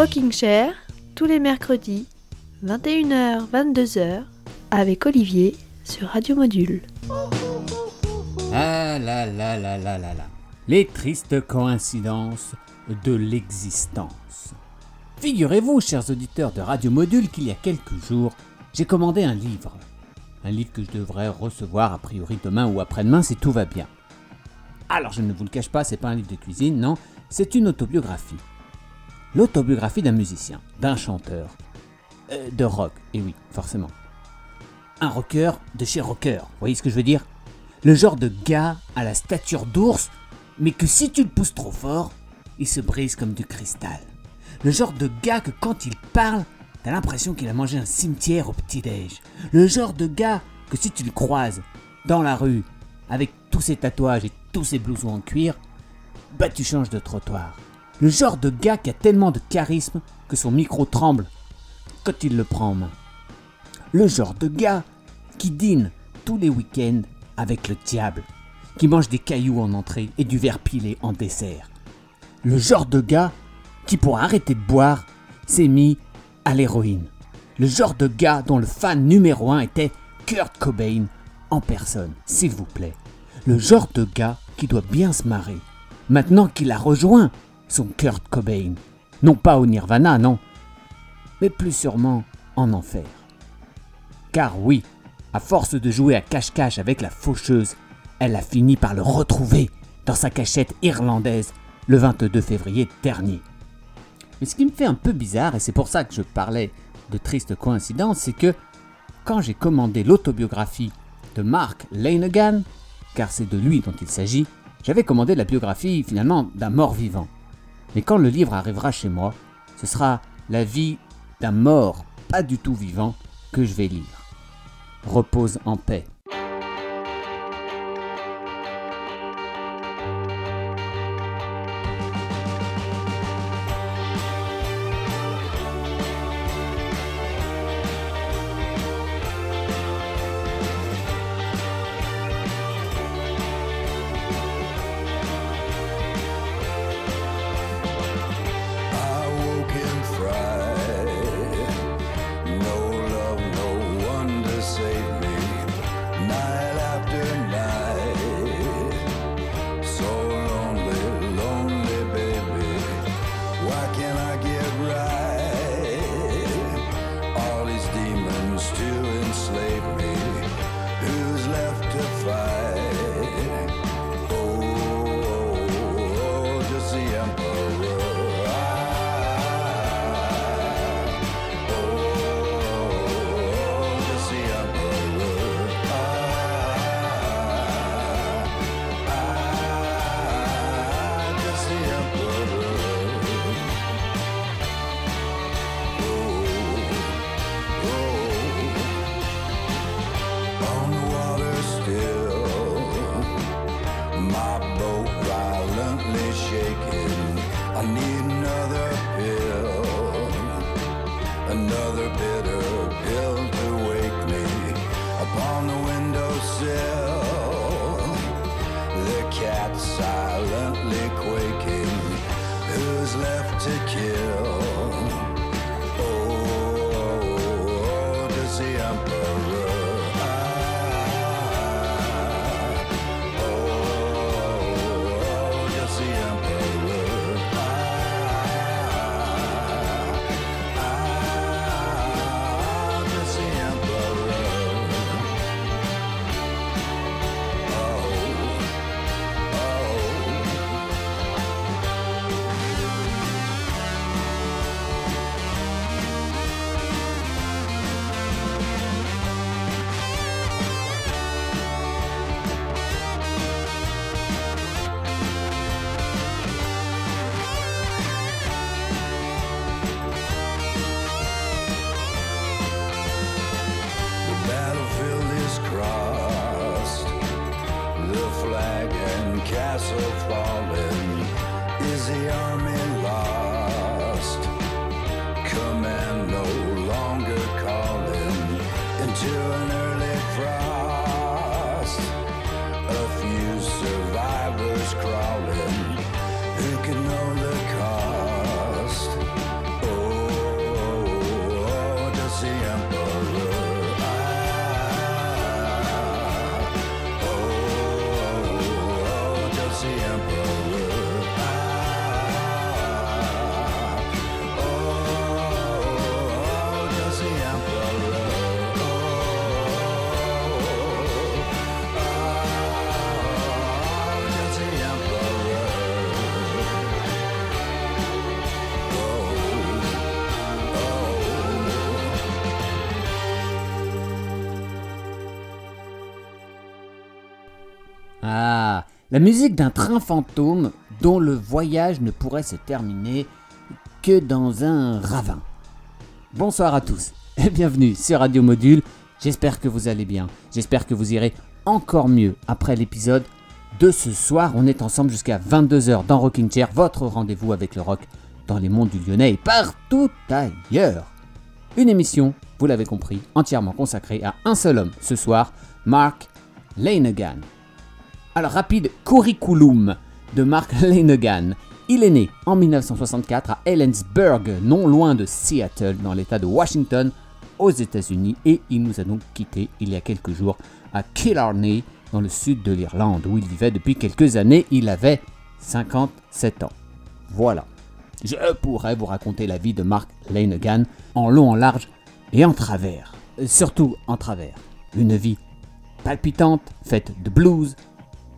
Rocking Chair, tous les mercredis, 21h, 22h, avec Olivier sur Radio Module. Ah là là là là là là. Les tristes coïncidences de l'existence. Figurez-vous, chers auditeurs de Radio Module, qu'il y a quelques jours, j'ai commandé un livre. Un livre que je devrais recevoir a priori demain ou après-demain si tout va bien. Alors je ne vous le cache pas, c'est pas un livre de cuisine, non, c'est une autobiographie. L'autobiographie d'un musicien, d'un chanteur, euh, de rock, et oui, forcément. Un rocker de chez rocker, vous voyez ce que je veux dire? Le genre de gars à la stature d'ours, mais que si tu le pousses trop fort, il se brise comme du cristal. Le genre de gars que quand il parle, t'as l'impression qu'il a mangé un cimetière au petit-déj. Le genre de gars que si tu le croises dans la rue, avec tous ses tatouages et tous ses blousons en cuir, bah tu changes de trottoir. Le genre de gars qui a tellement de charisme que son micro tremble quand il le prend en main. Le genre de gars qui dîne tous les week-ends avec le diable, qui mange des cailloux en entrée et du verre pilé en dessert. Le genre de gars qui, pour arrêter de boire, s'est mis à l'héroïne. Le genre de gars dont le fan numéro un était Kurt Cobain en personne, s'il vous plaît. Le genre de gars qui doit bien se marrer, maintenant qu'il a rejoint son Kurt Cobain. Non pas au Nirvana, non, mais plus sûrement en enfer. Car oui, à force de jouer à cache-cache avec la faucheuse, elle a fini par le retrouver dans sa cachette irlandaise le 22 février dernier. Mais ce qui me fait un peu bizarre, et c'est pour ça que je parlais de triste coïncidence, c'est que quand j'ai commandé l'autobiographie de Mark Lanegan, car c'est de lui dont il s'agit, j'avais commandé la biographie finalement d'un mort-vivant. Mais quand le livre arrivera chez moi, ce sera la vie d'un mort pas du tout vivant que je vais lire. Repose en paix. Musique d'un train fantôme dont le voyage ne pourrait se terminer que dans un ravin. Bonsoir à tous et bienvenue sur Radio Module. J'espère que vous allez bien. J'espère que vous irez encore mieux après l'épisode de ce soir. On est ensemble jusqu'à 22h dans Rocking Chair, votre rendez-vous avec le rock dans les mondes du Lyonnais et partout ailleurs. Une émission, vous l'avez compris, entièrement consacrée à un seul homme ce soir, Mark Lanegan. Alors, rapide curriculum de Mark Lanegan. Il est né en 1964 à Ellensburg, non loin de Seattle, dans l'État de Washington, aux États-Unis, et il nous a donc quitté il y a quelques jours à Killarney, dans le sud de l'Irlande, où il vivait depuis quelques années. Il avait 57 ans. Voilà. Je pourrais vous raconter la vie de Mark Lanegan en long, en large et en travers. Euh, Surtout en travers. Une vie palpitante, faite de blues,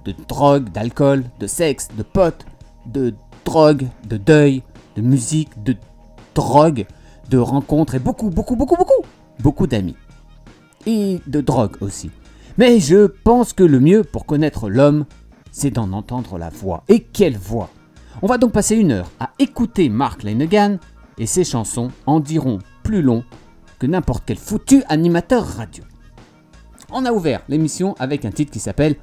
de drogue, d'alcool, de sexe, de potes, de drogue, de deuil, de musique, de drogue, de rencontres et beaucoup, beaucoup, beaucoup, beaucoup, beaucoup d'amis. Et de drogue aussi. Mais je pense que le mieux pour connaître l'homme, c'est d'en entendre la voix. Et quelle voix? On va donc passer une heure à écouter Mark Lanegan et ses chansons en diront plus long que n'importe quel foutu animateur radio. On a ouvert l'émission avec un titre qui s'appelle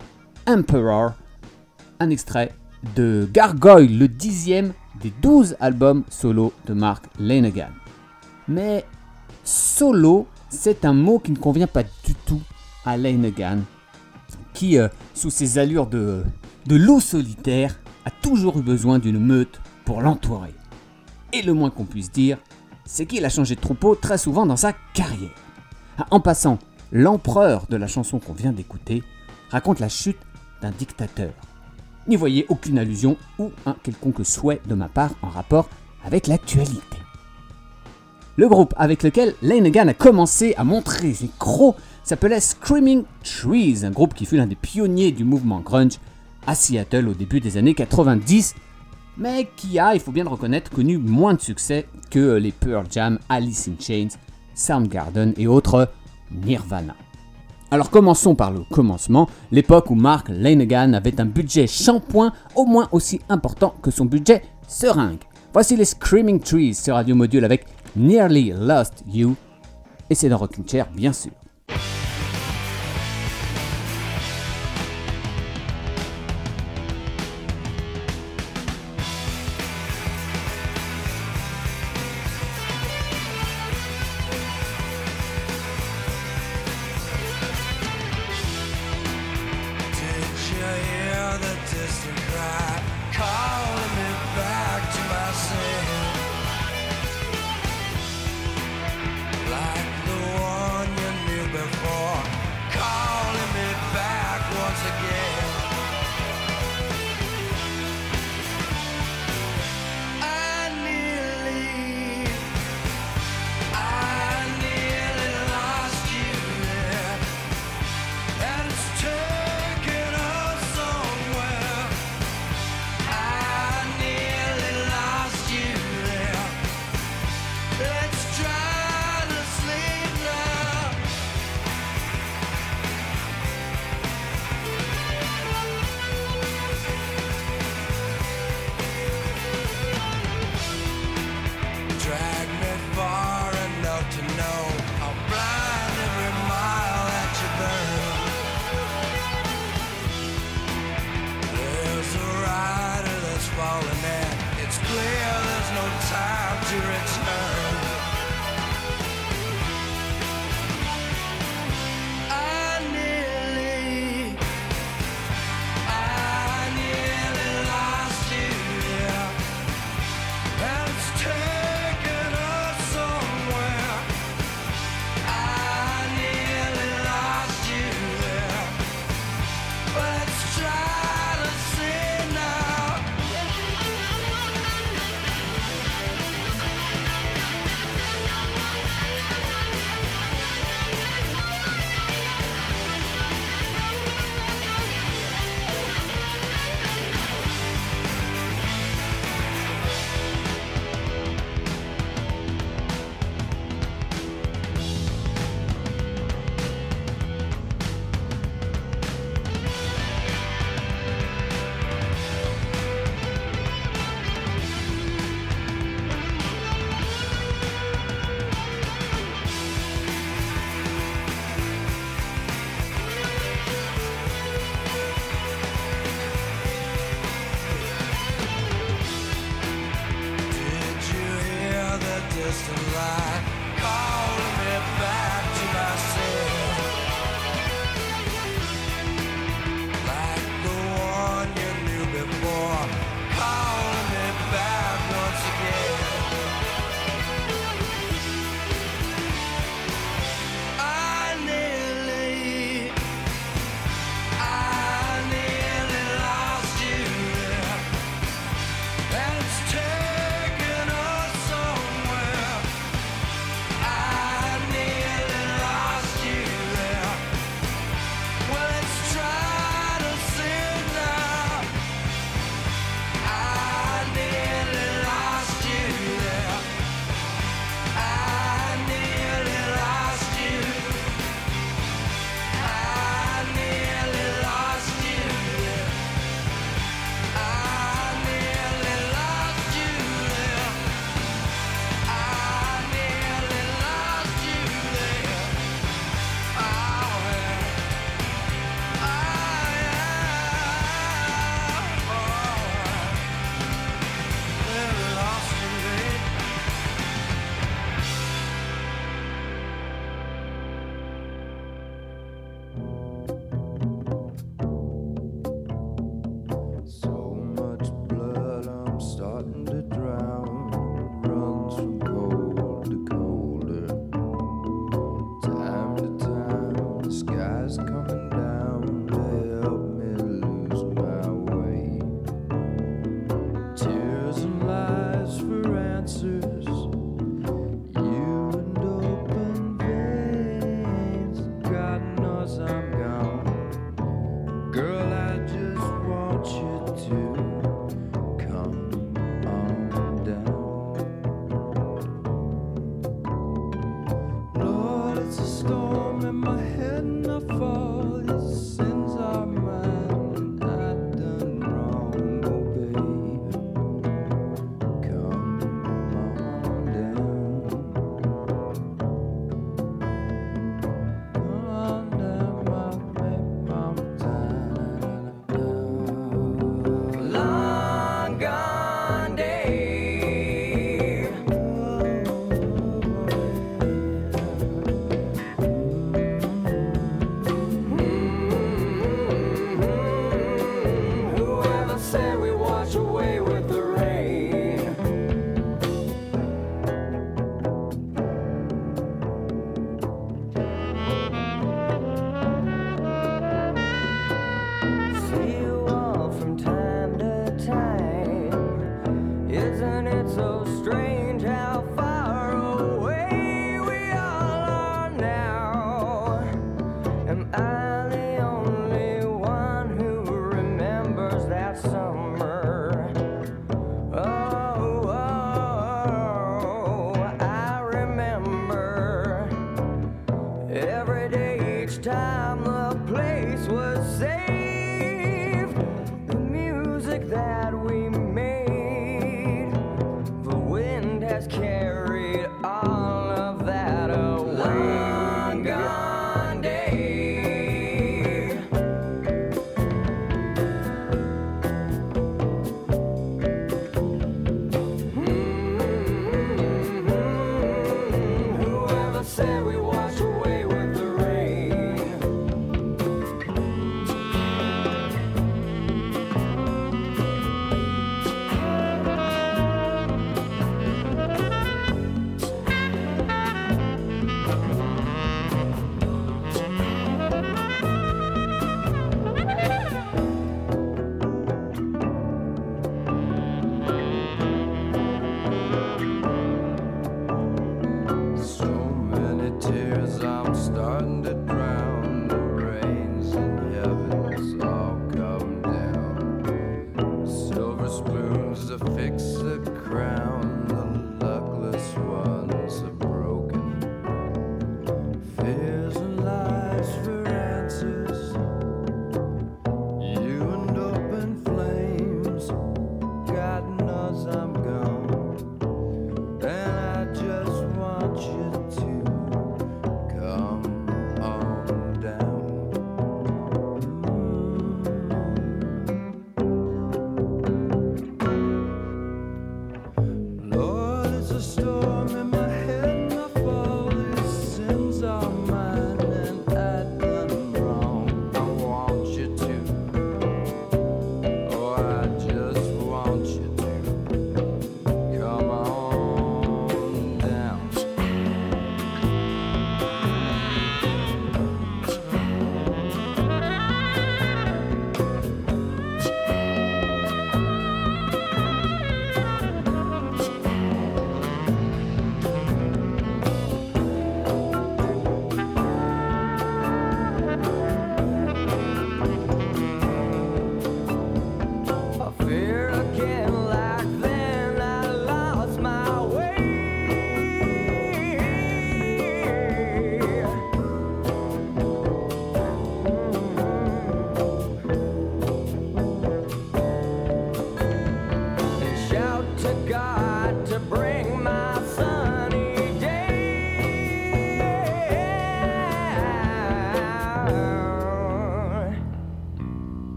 Emperor, un extrait de Gargoyle, le dixième des douze albums solo de Mark Lanegan. Mais solo, c'est un mot qui ne convient pas du tout à Lanegan, qui, euh, sous ses allures de, de loup solitaire, a toujours eu besoin d'une meute pour l'entourer. Et le moins qu'on puisse dire, c'est qu'il a changé de troupeau très souvent dans sa carrière. En passant, l'empereur de la chanson qu'on vient d'écouter raconte la chute d'un dictateur. N'y voyez aucune allusion ou un quelconque souhait de ma part en rapport avec l'actualité. Le groupe avec lequel Lanegan a commencé à montrer ses crocs s'appelait Screaming Trees, un groupe qui fut l'un des pionniers du mouvement grunge à Seattle au début des années 90, mais qui a, il faut bien le reconnaître, connu moins de succès que les Pearl Jam, Alice in Chains, Soundgarden et autres Nirvana. Alors commençons par le commencement, l'époque où Mark Lanegan avait un budget shampoing au moins aussi important que son budget seringue. Voici les Screaming Trees sur Radio Module avec Nearly Lost You, et c'est dans Rocking Chair bien sûr.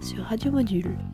Sur Radio Module.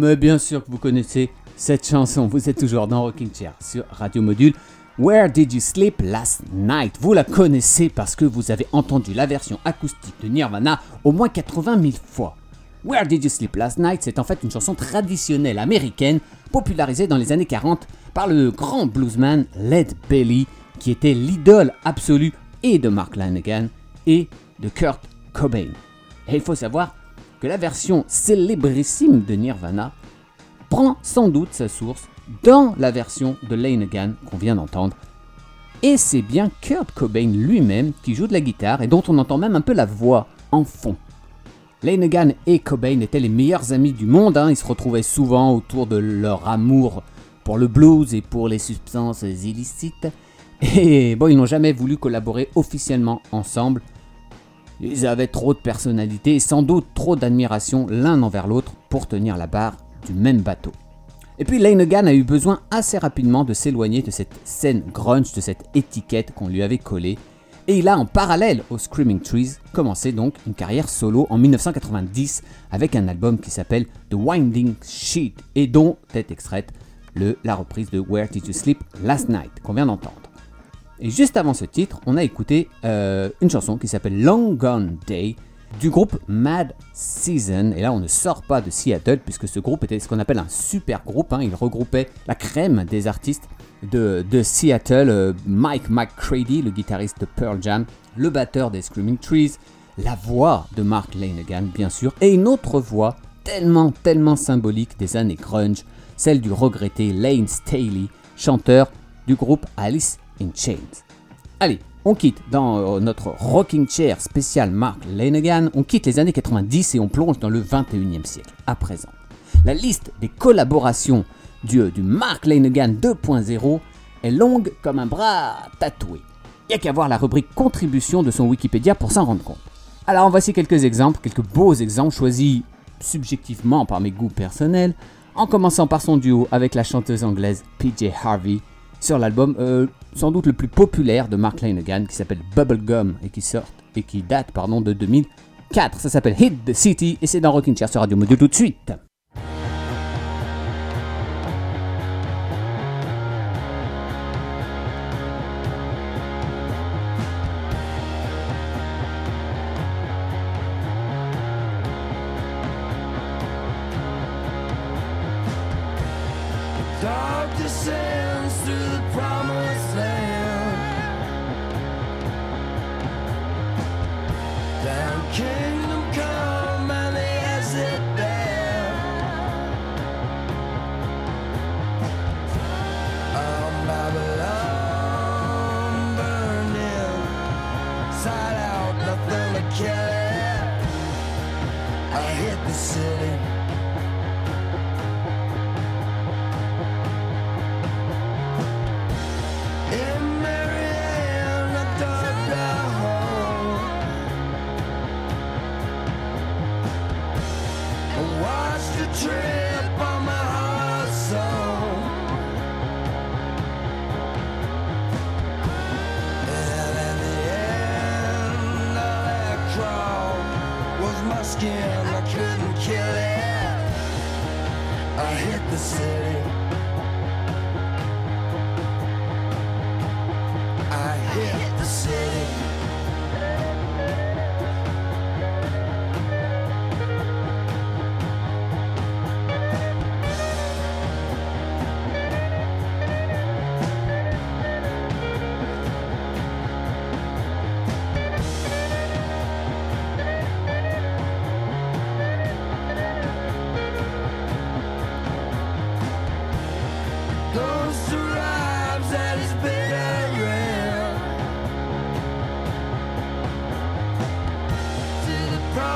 Mais bien sûr que vous connaissez cette chanson, vous êtes toujours dans Rocking Chair sur Radio Module. Where Did You Sleep Last Night? Vous la connaissez parce que vous avez entendu la version acoustique de Nirvana au moins 80 000 fois. Where Did You Sleep Last Night C'est en fait une chanson traditionnelle américaine popularisée dans les années 40 par le grand bluesman Led Belly qui était l'idole absolue et de Mark Lanegan et de Kurt Cobain. Et il faut savoir que la version célébrissime de Nirvana prend sans doute sa source dans la version de Lanegan qu'on vient d'entendre. Et c'est bien Kurt Cobain lui-même qui joue de la guitare et dont on entend même un peu la voix en fond. Lanegan et Cobain étaient les meilleurs amis du monde, hein. ils se retrouvaient souvent autour de leur amour pour le blues et pour les substances illicites. Et bon, ils n'ont jamais voulu collaborer officiellement ensemble. Ils avaient trop de personnalité et sans doute trop d'admiration l'un envers l'autre pour tenir la barre du même bateau. Et puis Lanegan a eu besoin assez rapidement de s'éloigner de cette scène grunge, de cette étiquette qu'on lui avait collée. Et il a en parallèle aux Screaming Trees commencé donc une carrière solo en 1990 avec un album qui s'appelle The Winding Sheet et dont est extraite la reprise de Where Did You Sleep Last Night qu'on vient d'entendre. Et juste avant ce titre, on a écouté euh, une chanson qui s'appelle Long Gone Day du groupe Mad Season. Et là, on ne sort pas de Seattle puisque ce groupe était ce qu'on appelle un super groupe. hein. Il regroupait la crème des artistes de, Seattle. euh, Mike McCready, le guitariste de Pearl Jam, le batteur des Screaming Trees, la voix de Mark Lanegan, bien sûr, et une autre voix tellement, tellement symbolique des années grunge, celle du regretté Lane Staley, chanteur du groupe Alice in Chains. Allez, on quitte dans euh, notre rocking chair spécial Mark Lanegan, on quitte les années 90 et on plonge dans le 21e siècle, à présent. La liste des collaborations du, du Mark Lanegan 2.0 est longue comme un bras tatoué. Il n'y a qu'à voir la rubrique contribution de son Wikipédia pour s'en rendre compte. Alors en voici quelques exemples, quelques beaux exemples choisis subjectivement par mes goûts personnels, en commençant par son duo avec la chanteuse anglaise PJ Harvey sur l'album euh, sans doute le plus populaire de Mark Lanegan qui s'appelle Bubblegum et qui sort et qui date pardon de 2004. Ça s'appelle Hit the City et c'est dans Rocking Chair sur Radio Module tout de suite.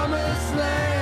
Promised land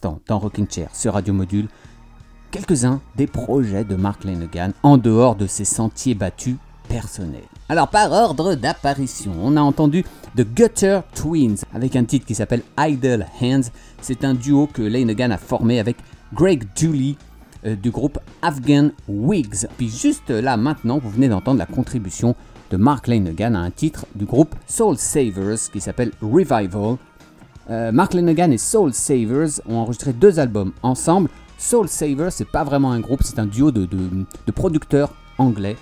dans Rocking Chair, sur Radio Module, quelques-uns des projets de Mark Lanegan en dehors de ses sentiers battus personnels. Alors, par ordre d'apparition, on a entendu The Gutter Twins avec un titre qui s'appelle Idle Hands. C'est un duo que Lanegan a formé avec Greg Dooley euh, du groupe Afghan Wigs. Puis juste là, maintenant, vous venez d'entendre la contribution de Mark Lanegan à un titre du groupe Soul Savers qui s'appelle Revival. Euh, Mark Lanegan et Soul Savers ont enregistré deux albums ensemble. Soul Savers, c'est pas vraiment un groupe, c'est un duo de, producteurs anglais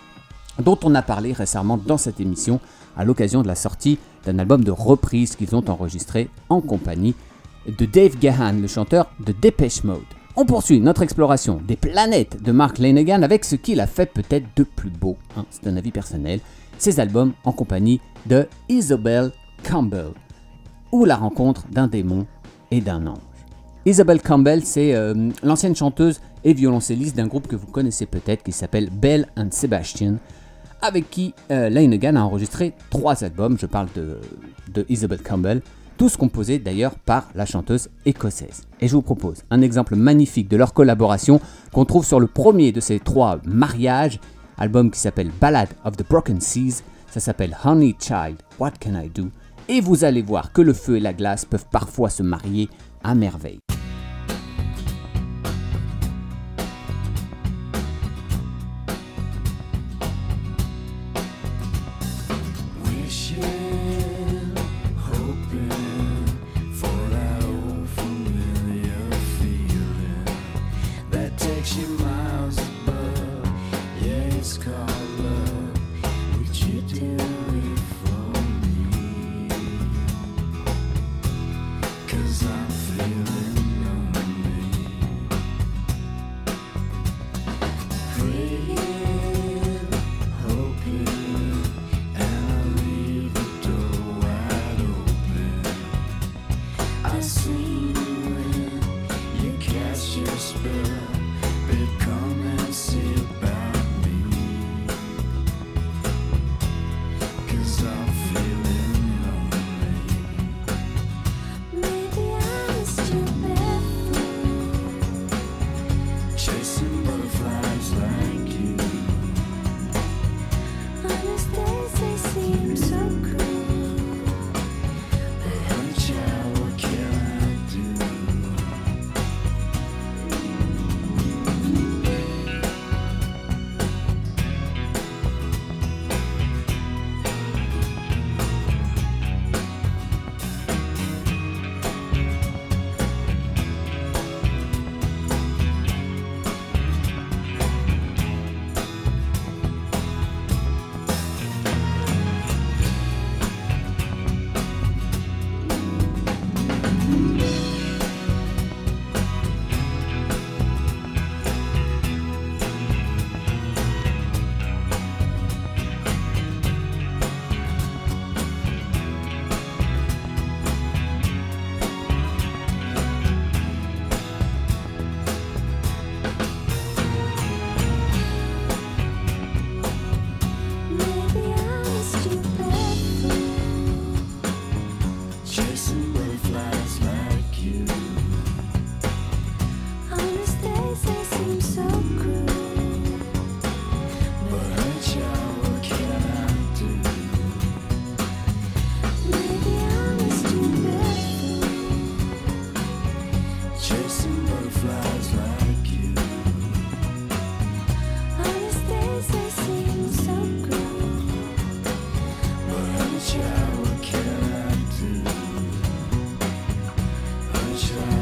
dont on a parlé récemment dans cette émission à l'occasion de la sortie d'un album de reprise qu'ils ont enregistré en compagnie de Dave Gahan, le chanteur de Depeche Mode. On poursuit notre exploration des planètes de Mark Lanegan avec ce qu'il a fait peut-être de plus beau, hein, c'est un avis personnel, ses albums en compagnie de Isabel Campbell ou la rencontre d'un démon et d'un ange. Isabel Campbell, c'est euh, l'ancienne chanteuse et violoncelliste d'un groupe que vous connaissez peut-être qui s'appelle Belle and Sebastian, avec qui euh, Lanegan a enregistré trois albums. Je parle de, de Isabel Campbell, tous composés d'ailleurs par la chanteuse écossaise. Et je vous propose un exemple magnifique de leur collaboration qu'on trouve sur le premier de ces trois mariages, album qui s'appelle Ballad of the Broken Seas. Ça s'appelle Honey Child, What Can I Do? Et vous allez voir que le feu et la glace peuvent parfois se marier à merveille. precious bird, but come and see about. Honey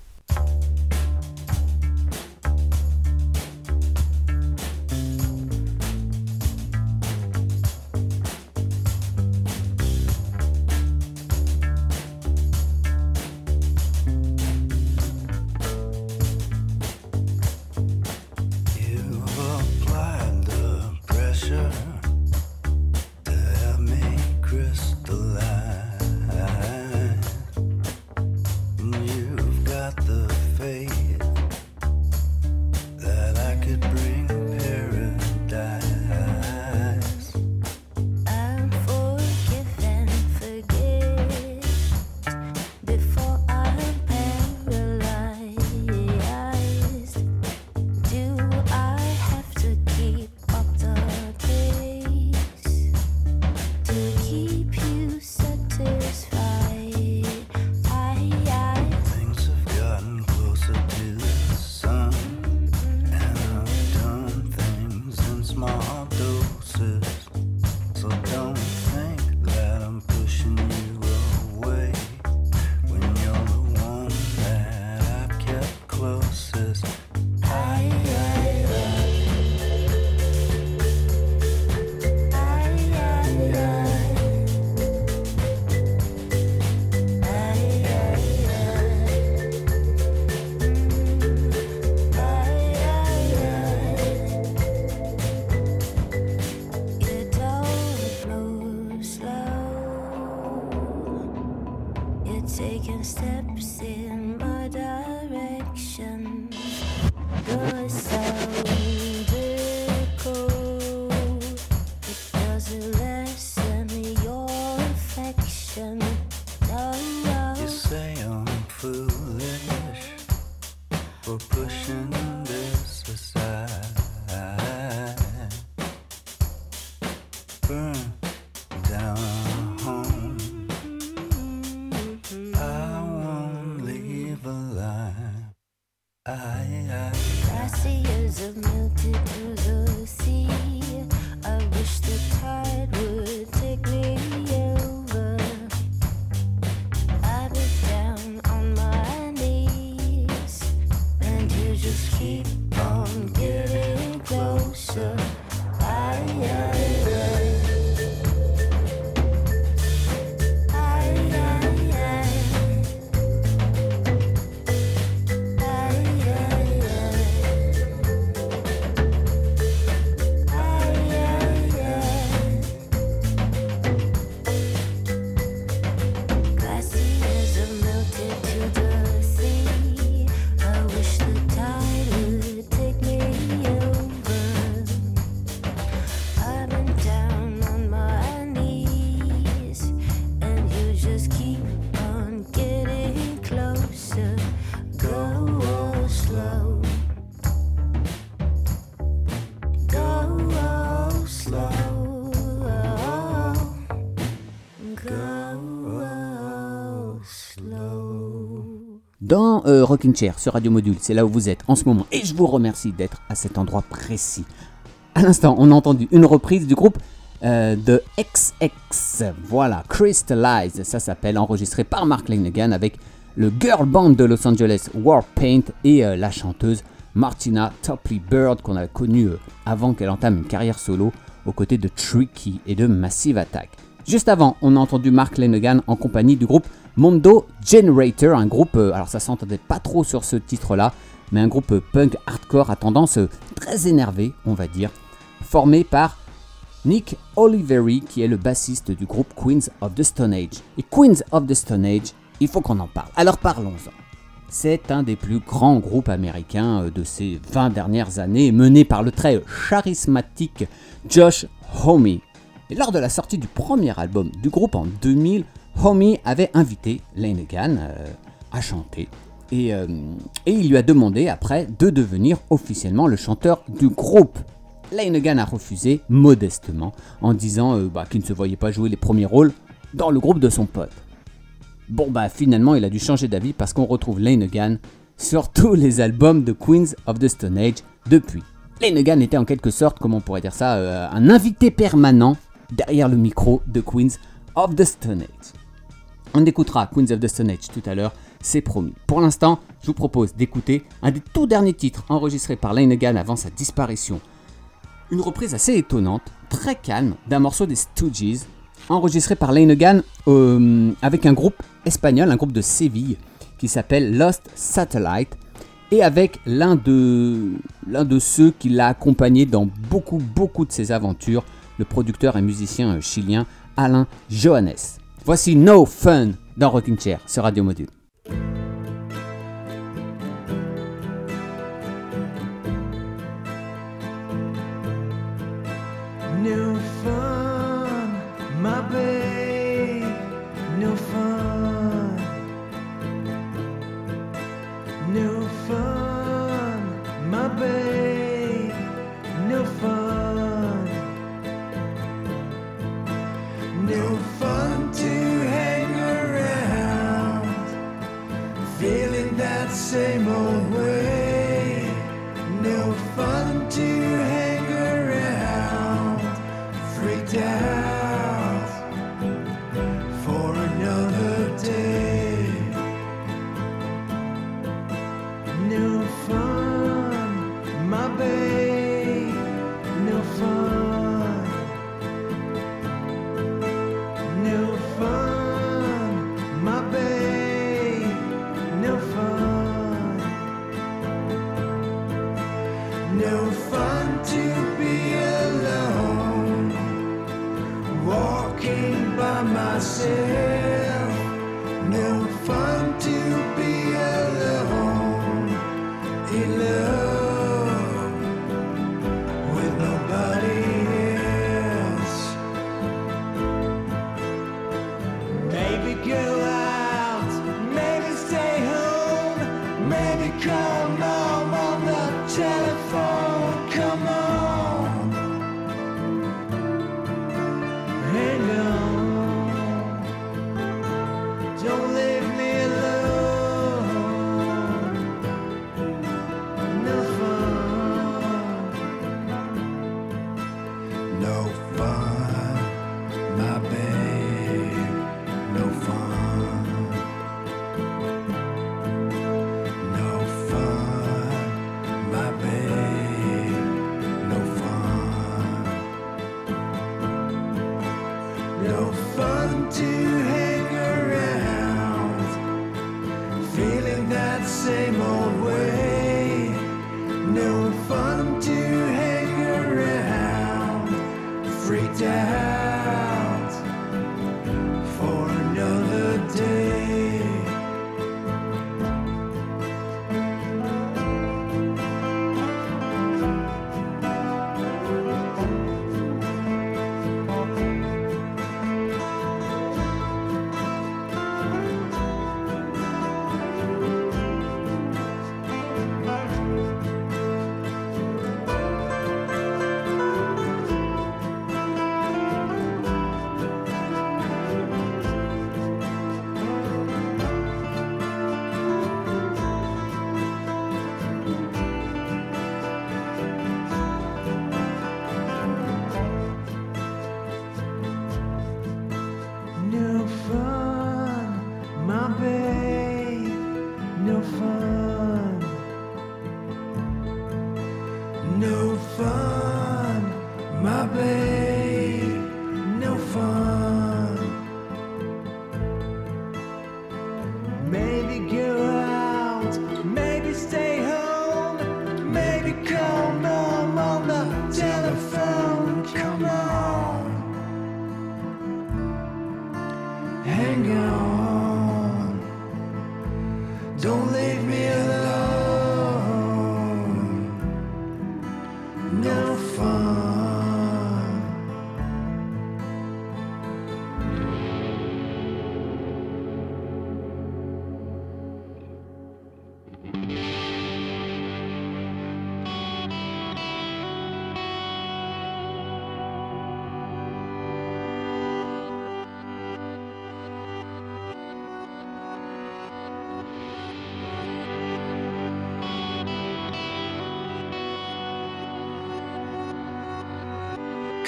Taking steps in my direction. So Dans euh, Rockin' Chair, ce radio module, c'est là où vous êtes en ce moment, et je vous remercie d'être à cet endroit précis. À l'instant, on a entendu une reprise du groupe euh, de XX. Voilà, Crystallize, ça s'appelle, enregistré par Mark Lanegan avec le girl band de Los Angeles Warpaint et euh, la chanteuse Martina Topley Bird qu'on a connue euh, avant qu'elle entame une carrière solo aux côtés de Tricky et de Massive Attack. Juste avant, on a entendu Mark Lanegan en compagnie du groupe Mondo Generator, un groupe, euh, alors ça s'entendait pas trop sur ce titre-là, mais un groupe punk hardcore à tendance euh, très énervée, on va dire, formé par Nick Oliveri, qui est le bassiste du groupe Queens of the Stone Age. Et Queens of the Stone Age, il faut qu'on en parle. Alors parlons-en. C'est un des plus grands groupes américains euh, de ces 20 dernières années, mené par le très charismatique Josh Homme. Et lors de la sortie du premier album du groupe en 2000, Homme avait invité Lanegan euh, à chanter. Et, euh, et il lui a demandé après de devenir officiellement le chanteur du groupe. Lanegan a refusé modestement en disant euh, bah, qu'il ne se voyait pas jouer les premiers rôles dans le groupe de son pote. Bon bah finalement il a dû changer d'avis parce qu'on retrouve Lanegan sur tous les albums de Queens of the Stone Age depuis. Lanegan était en quelque sorte, comment on pourrait dire ça, un invité permanent derrière le micro de Queens of the Stone Age. On écoutera Queens of the Stone Age tout à l'heure, c'est promis. Pour l'instant, je vous propose d'écouter un des tout derniers titres enregistrés par Lanegan avant sa disparition. Une reprise assez étonnante, très calme, d'un morceau des Stooges, enregistré par Lanegan euh, avec un groupe espagnol, un groupe de Séville, qui s'appelle Lost Satellite, et avec l'un de, l'un de ceux qui l'a accompagné dans beaucoup, beaucoup de ses aventures, le producteur et musicien chilien Alain Johannes. Voici No Fun dans Rocking Chair sur Radio Module.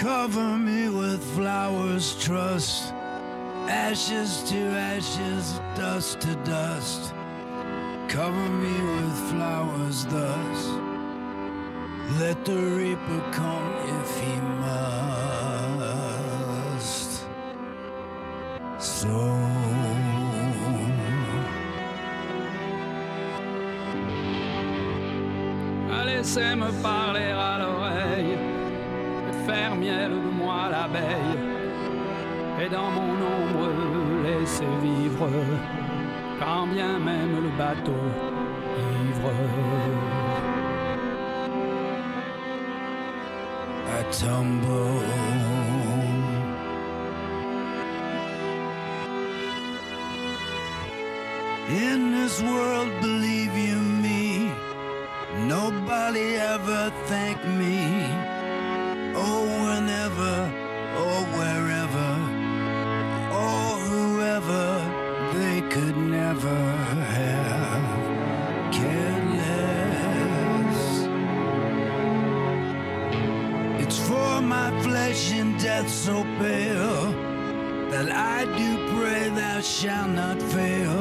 Cover me with flowers, trust. Ashes to ashes, dust to dust. Cover me with flowers thus. Let the reaper come if he must. So. Laissez-me parler à l'oreille, et dans mon ombre laisser vivre, quand bien même le bateau ivre. I tumble. In this world, believe you me, nobody ever thanked me. So pale that I do pray thou shalt not fail.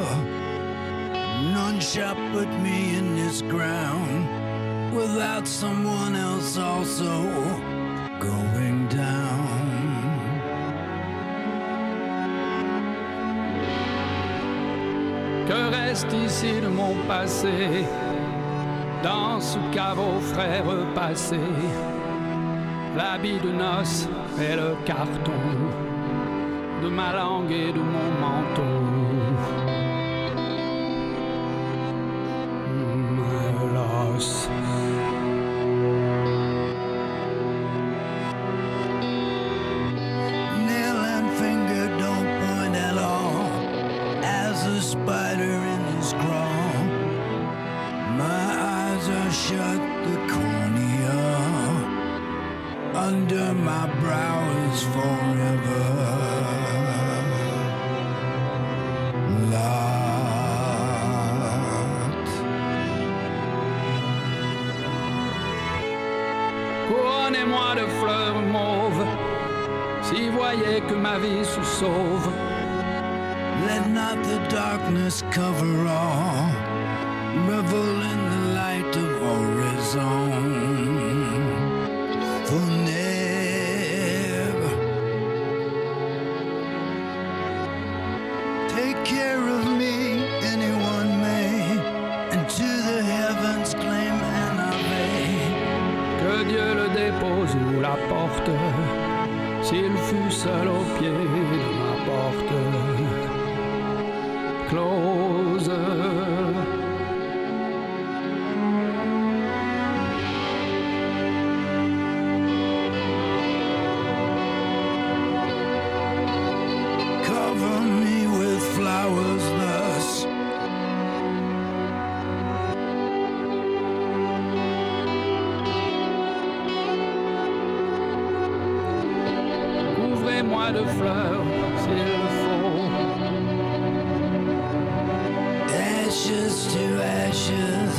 None shall put me in this ground without someone else also going down. Que reste ici de mon passé dans ce caveau frère passé. L'habit de noces et le carton de ma langue et de mon manteau. Fleurs s'il le faut. Ashes to ashes,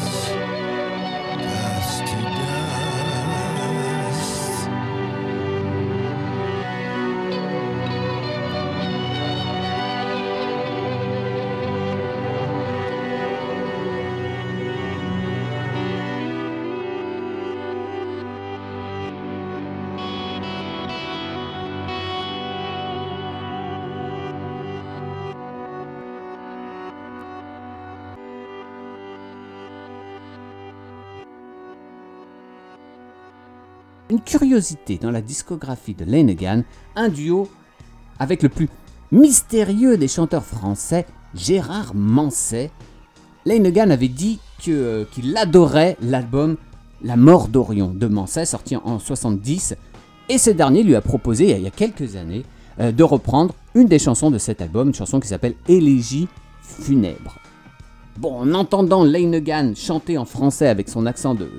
Une curiosité dans la discographie de Lanegan, un duo avec le plus mystérieux des chanteurs français, Gérard Manset. Lanegan avait dit euh, qu'il adorait l'album La mort d'Orion de Manset, sorti en 70, et ce dernier lui a proposé, il y a quelques années, euh, de reprendre une des chansons de cet album, une chanson qui s'appelle Élégie funèbre. Bon, en entendant Lanegan chanter en français avec son accent de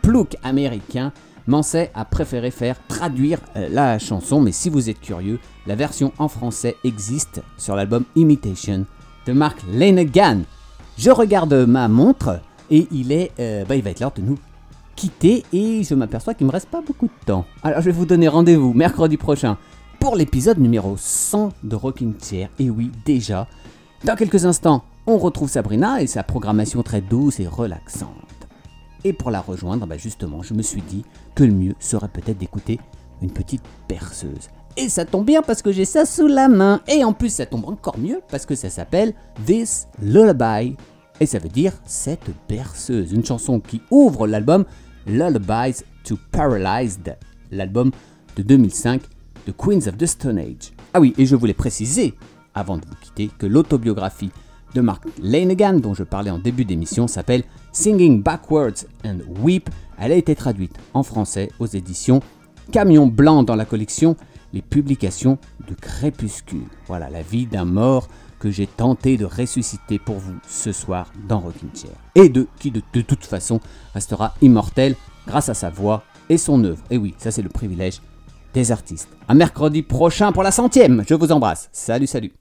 plouc américain, Manset a préféré faire traduire euh, la chanson, mais si vous êtes curieux, la version en français existe sur l'album Imitation de Mark Lanegan. Je regarde ma montre et il est, euh, bah, il va être l'heure de nous quitter et je m'aperçois qu'il me reste pas beaucoup de temps. Alors je vais vous donner rendez-vous mercredi prochain pour l'épisode numéro 100 de Rocking Chair. Et oui, déjà, dans quelques instants, on retrouve Sabrina et sa programmation très douce et relaxante. Et pour la rejoindre, bah justement, je me suis dit que le mieux serait peut-être d'écouter une petite perceuse. Et ça tombe bien parce que j'ai ça sous la main. Et en plus, ça tombe encore mieux parce que ça s'appelle This Lullaby. Et ça veut dire cette berceuse. Une chanson qui ouvre l'album Lullabies to Paralyzed, l'album de 2005 de Queens of the Stone Age. Ah oui, et je voulais préciser, avant de vous quitter, que l'autobiographie de Mark Lanegan, dont je parlais en début d'émission, s'appelle Singing Backwards and Weep. Elle a été traduite en français aux éditions Camion Blanc dans la collection Les publications de Crépuscule. Voilà la vie d'un mort que j'ai tenté de ressusciter pour vous ce soir dans Rocking Chair. Et de qui de, de toute façon restera immortel grâce à sa voix et son œuvre. Et oui, ça c'est le privilège des artistes. À mercredi prochain pour la centième. Je vous embrasse. Salut, salut.